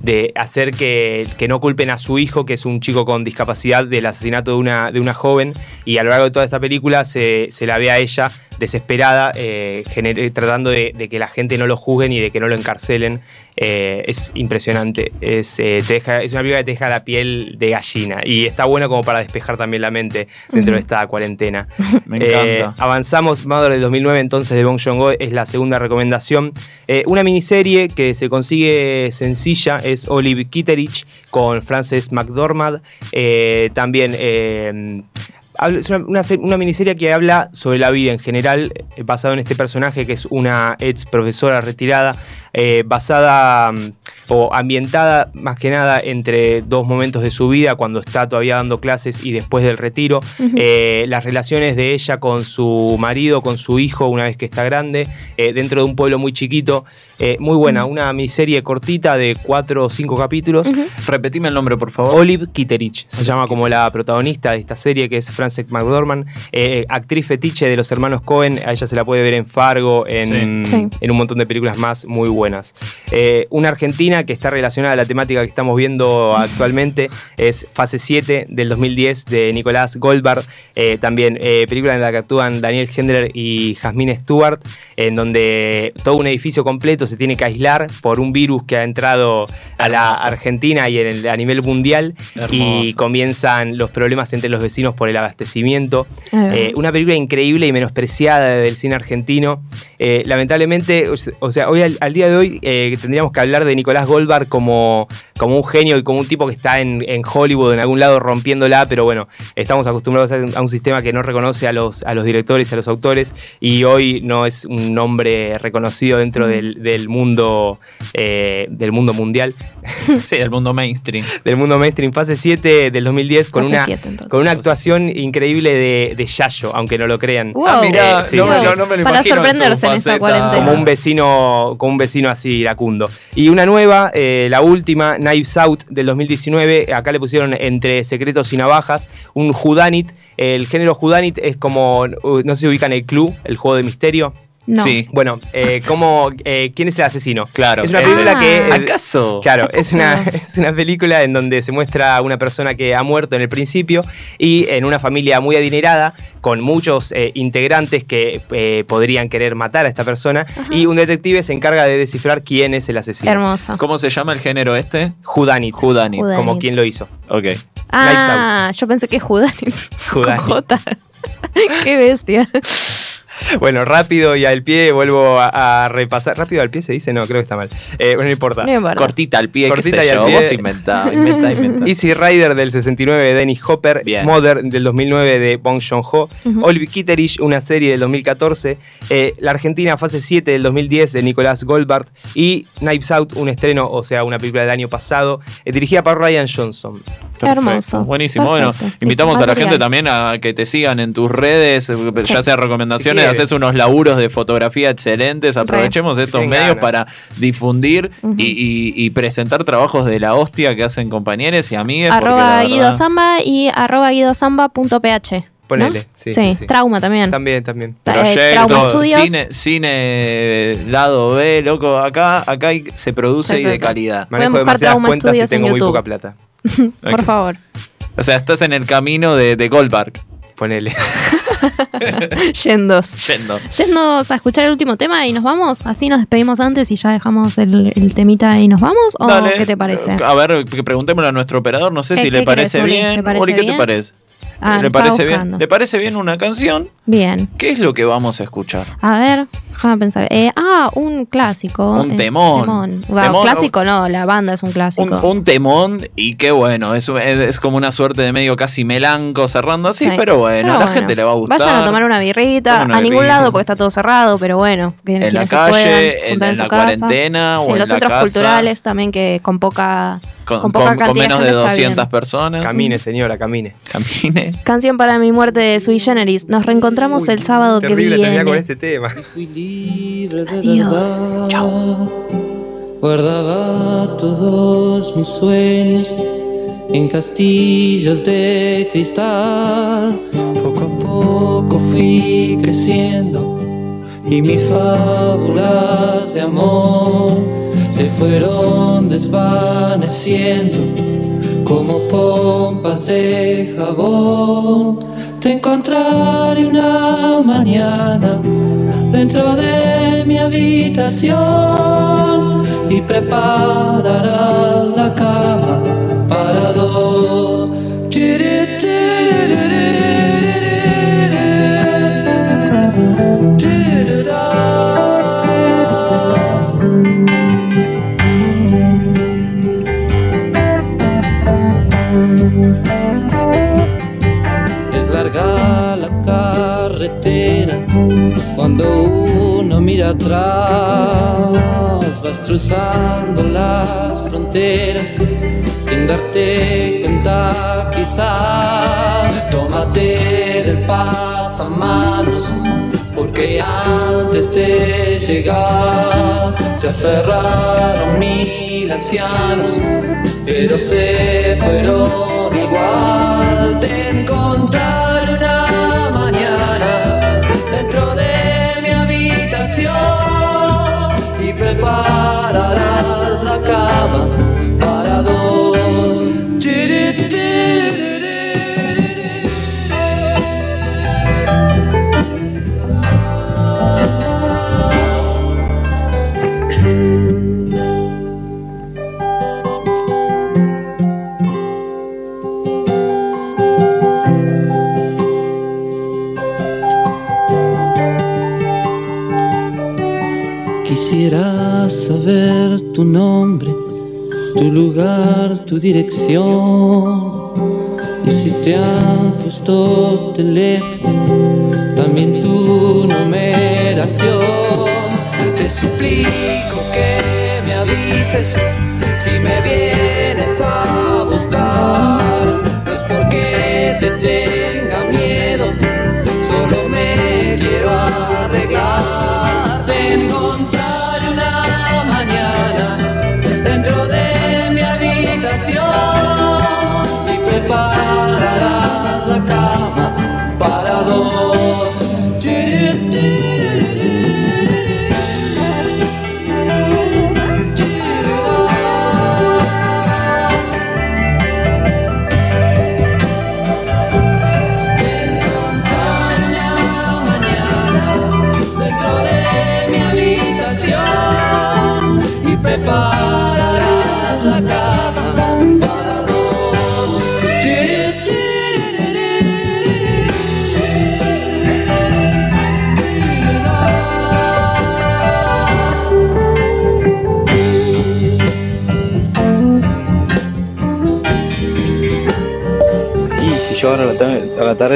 de hacer que, que no culpen a su hijo, que es un chico con discapacidad, del asesinato de una, de una joven. Y a lo largo de toda esta película se, se la ve a ella desesperada, eh, tratando de, de que la gente no lo juzguen y de que no lo encarcelen. Eh, es impresionante. Es, eh, te deja- es una película que te deja la piel de gallina. Y está buena como para despejar también la mente dentro de esta cuarentena. Me Eh, encanta. avanzamos, Mother del 2009, entonces de Bong Joon-ho es la segunda recomendación. Una miniserie que se consigue sencilla es Olive Kitteridge con Frances McDormand. También es una, una una miniserie que habla sobre la vida en general, eh, basado en este personaje que es una ex profesora retirada, eh, basada mm, o ambientada más que nada entre dos momentos de su vida, cuando está todavía dando clases y después del retiro. Eh, las relaciones de ella con su marido, con su hijo, una vez que está grande, eh, dentro de un pueblo muy chiquito. Eh, muy buena, una miniserie cortita de cuatro o cinco capítulos. Repetime el nombre, por favor. Olive Kitteridge se llama como la protagonista de esta serie, que es Frances McDormand, eh, actriz fetiche de los hermanos Cohen. A ella se la puede ver en Fargo, en, Sí. En un montón de películas más muy buenas. Eh, una argentina que está relacionada a la temática que estamos viendo actualmente es Fase 7 del 2010 de Nicolás Goldberg. Eh, también eh, película en la que actúan Daniel Hendler y Jasmine Stewart, en donde todo un edificio completo se tiene que aislar por un virus que ha entrado a la. Argentina y en el- a nivel mundial y comienzan los problemas entre los vecinos por el abastecimiento. Va. Eh, una película increíble y menospreciada del cine argentino. Eh, lamentablemente, o se- o sea, hoy al, al día de hoy eh, tendríamos que hablar de Nicolás Goldberg como, como un genio y como un tipo que está en, en Hollywood, en algún lado, rompiéndola, pero bueno, estamos acostumbrados a un, a un sistema que no reconoce a los, a los directores, a los autores, y hoy no es un nombre reconocido dentro del, del mundo eh, del mundo mundial. sí, del mundo mainstream. Del mundo mainstream, fase 7 del 2010, con, Fase una, siete, entonces. con una actuación increíble de, de Yayo, aunque no lo crean. Wow. Ah, mirá, sí, no me- sí. no- no me lo Para en sorprenderse en faceta. cuarentena. Como un vecino, como un vecino así iracundo. Y una nueva, eh, la última, Knives Out del 2019. Acá le pusieron entre secretos y navajas un Judanit. El género Judanit es como, no sé si ubican el club, el juego de misterio. No. Sí. Bueno, eh, como, eh, ¿quién es el asesino? Claro. Es una película que. ¿Acaso? Claro, es una, es una película en donde se muestra a una persona que ha muerto en el principio y en una familia muy adinerada, con muchos eh, integrantes que eh, podrían querer matar a esta persona, y un detective se encarga de descifrar quién es el asesino. Hermoso. ¿Cómo se llama el género este? Judanit. Judanit. Como quien lo hizo. Ok. Ah, yo pensé que es Judanit. Con Judanit. J. Qué bestia. Bueno, rápido y al pie vuelvo a, a repasar. ¿Rápido al pie se dice? No, creo que está mal. Eh, bueno, no importa. No importa. Cortita al pie, Cortita qué sé y al pie. Vos inventá, inventá, inventá. Easy Rider del 69 de Dennis Hopper, Bien. Mother del 2009 de Bong Joon-ho, Ujú. Olive Kitteridge, una serie del 2014, eh, La Argentina fase 7 del 2010 de Nicolás Goldbart y Knives Out, un estreno, o sea, una película del año pasado, eh, dirigida por Ryan Johnson. Hermoso. Buenísimo. Perfecto. Bueno, invitamos a la gente también a que te sigan en tus redes, ya sea recomendaciones, Si haces unos laburos de fotografía excelentes. Aprovechemos estos medios ganas. para difundir y, y- y presentar trabajos de la hostia que hacen compañeros y amigues. Arroba verdad- Guido Samba y arroba guidosamba.ph. Ponele, ¿no? sí, sí, sí. Trauma también. También, también. Ta- eh, Trauma Proyecto, cine, cine lado B, loco, acá, acá hay- se produce Sí, y de calidad. Manejo demasiadas cuentas y tengo muy poca plata. Por favor. O sea, estás en el camino de, de Goldberg. Ponele. Yendos. Yendo. Yéndonos a escuchar el último tema y nos vamos. Así nos despedimos antes y ya dejamos el, el temita y nos vamos. ¿O Dale. qué te parece? A ver, que preguntémosle a nuestro operador, no sé ¿Qué- si qué le parece bien. ¿Te parece Uli, ¿qué bien? te parece? Ah, ¿Le parece bien? ¿Le parece bien una canción? Bien. ¿Qué es lo que vamos a escuchar? A ver, déjame pensar. Eh, ah, un clásico. Un eh, temón. Temón, clásico no, la banda es un clásico. un temón y qué bueno, es, es, es como una suerte de medio casi melanco cerrando así, Sí. pero bueno, Pero a la bueno. gente le va a gustar. Vayan a tomar una birrita una a ningún birrita. lado porque está todo cerrado, pero bueno. que- En la calle, puedan, en, la casa. cuarentena o en en, los la centros casa, culturales también que con poca con, con poca con- con menos de de gente está 200 bien. personas. Camine, señora, camine. Camine. Canción para mi muerte de Sui Generis. Nos reencontramos el sábado que Terrible terminar con viene. este tema. Adiós. Guardaba todos mis sueños en castillos de cristal. Poco a poco fui creciendo y mis fábulas de amor se fueron desvaneciendo como pompas de jabón. Te encontraré una mañana dentro de mi habitación y prepararás la cama para dos. Uno mira atrás, vas cruzando las fronteras sin darte cuenta quizás. Tómate del pasamanos porque antes de llegar se aferraron mil ancianos, pero se fueron igual. Te encontraré prepararás la cama saber tu nombre tu lugar, tu dirección. Y si te han puesto teléfono, también tu numeración. Te suplico que me avises si me vienes a buscar. No es porque te tenga miedo, solo me quiero arreglar. Te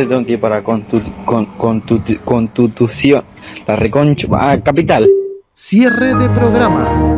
tengo que ir para contu, con, contu- constitución, la reconcha, ah, capital. Cierre de programa.